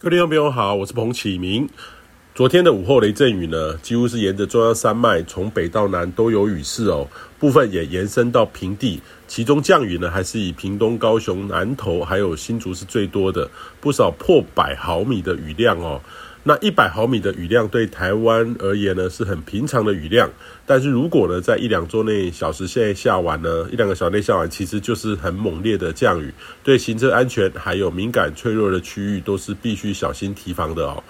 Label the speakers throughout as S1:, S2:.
S1: 各位听众朋友好，我是彭启明。昨天的午后雷阵雨呢，几乎是沿着中央山脉从北到南都有雨势哦，部分也延伸到平地。其中降雨呢，还是以屏东、高雄、南投还有新竹是最多的，不少破百毫米的雨量哦。那一百毫米的雨量对台湾而言呢，是很平常的雨量。但是如果呢，在一两周内小时内下完呢，一两个小时内下完，其实就是很猛烈的降雨，对行车安全还有敏感脆弱的区域都是必须小心提防的哦。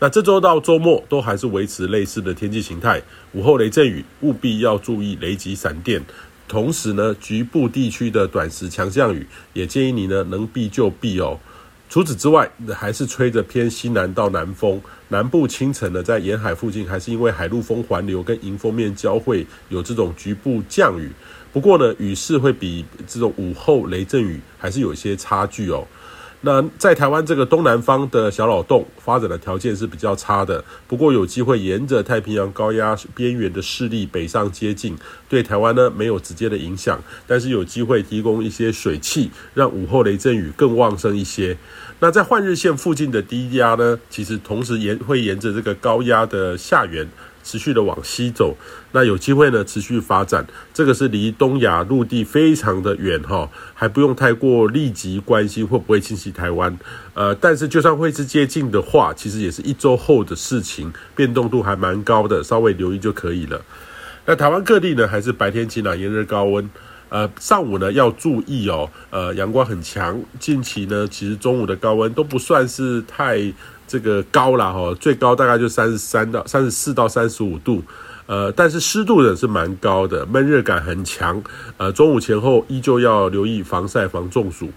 S1: 那这周到周末都还是维持类似的天气形态，午后雷阵雨务必要注意雷击闪电，同时呢，局部地区的短时强降雨也建议你呢能避就避哦。除此之外，还是吹着偏西南到南风，南部清晨呢在沿海附近还是因为海陆风环流跟迎风面交汇，有这种局部降雨。不过呢，雨势会比这种午后雷阵雨还是有些差距哦。那在台湾这个东南方的小扰动发展的条件是比较差的，不过有机会沿着太平洋高压边缘的势力北上接近，对台湾呢没有直接的影响，但是有机会提供一些水汽，让午后雷阵雨更旺盛一些。那在换日线附近的低压呢，其实同时沿会沿着这个高压的下缘。持续的往西走，那有机会呢持续发展，这个是离东亚陆地非常的远哈，还不用太过立即关心会不会侵袭台湾，呃，但是就算会是接近的话，其实也是一周后的事情，变动度还蛮高的，稍微留意就可以了。那台湾各地呢还是白天晴朗炎热高温，呃，上午呢要注意哦，呃，阳光很强，近期呢其实中午的高温都不算是太。这个高了哈，最高大概就三十三到三十四到三十五度，呃，但是湿度呢是蛮高的，闷热感很强，呃，中午前后依旧要留意防晒防中暑。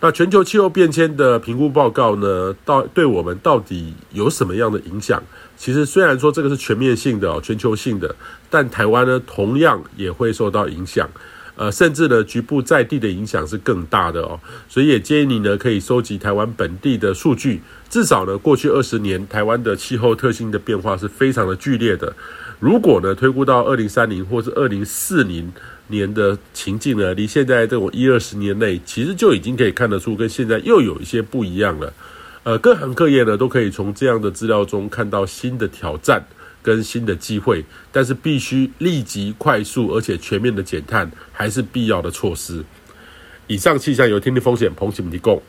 S1: 那全球气候变迁的评估报告呢，到对我们到底有什么样的影响？其实虽然说这个是全面性的哦，全球性的，但台湾呢同样也会受到影响。呃，甚至呢，局部在地的影响是更大的哦，所以也建议你呢，可以收集台湾本地的数据。至少呢，过去二十年台湾的气候特性的变化是非常的剧烈的。如果呢，推估到二零三零或是二零四零年的情境呢，离现在这种一二十年内，其实就已经可以看得出跟现在又有一些不一样了。呃，各行各业呢，都可以从这样的资料中看到新的挑战。跟新的机会，但是必须立即、快速而且全面的减碳，还是必要的措施。以上气象由天地风险彭启明提供。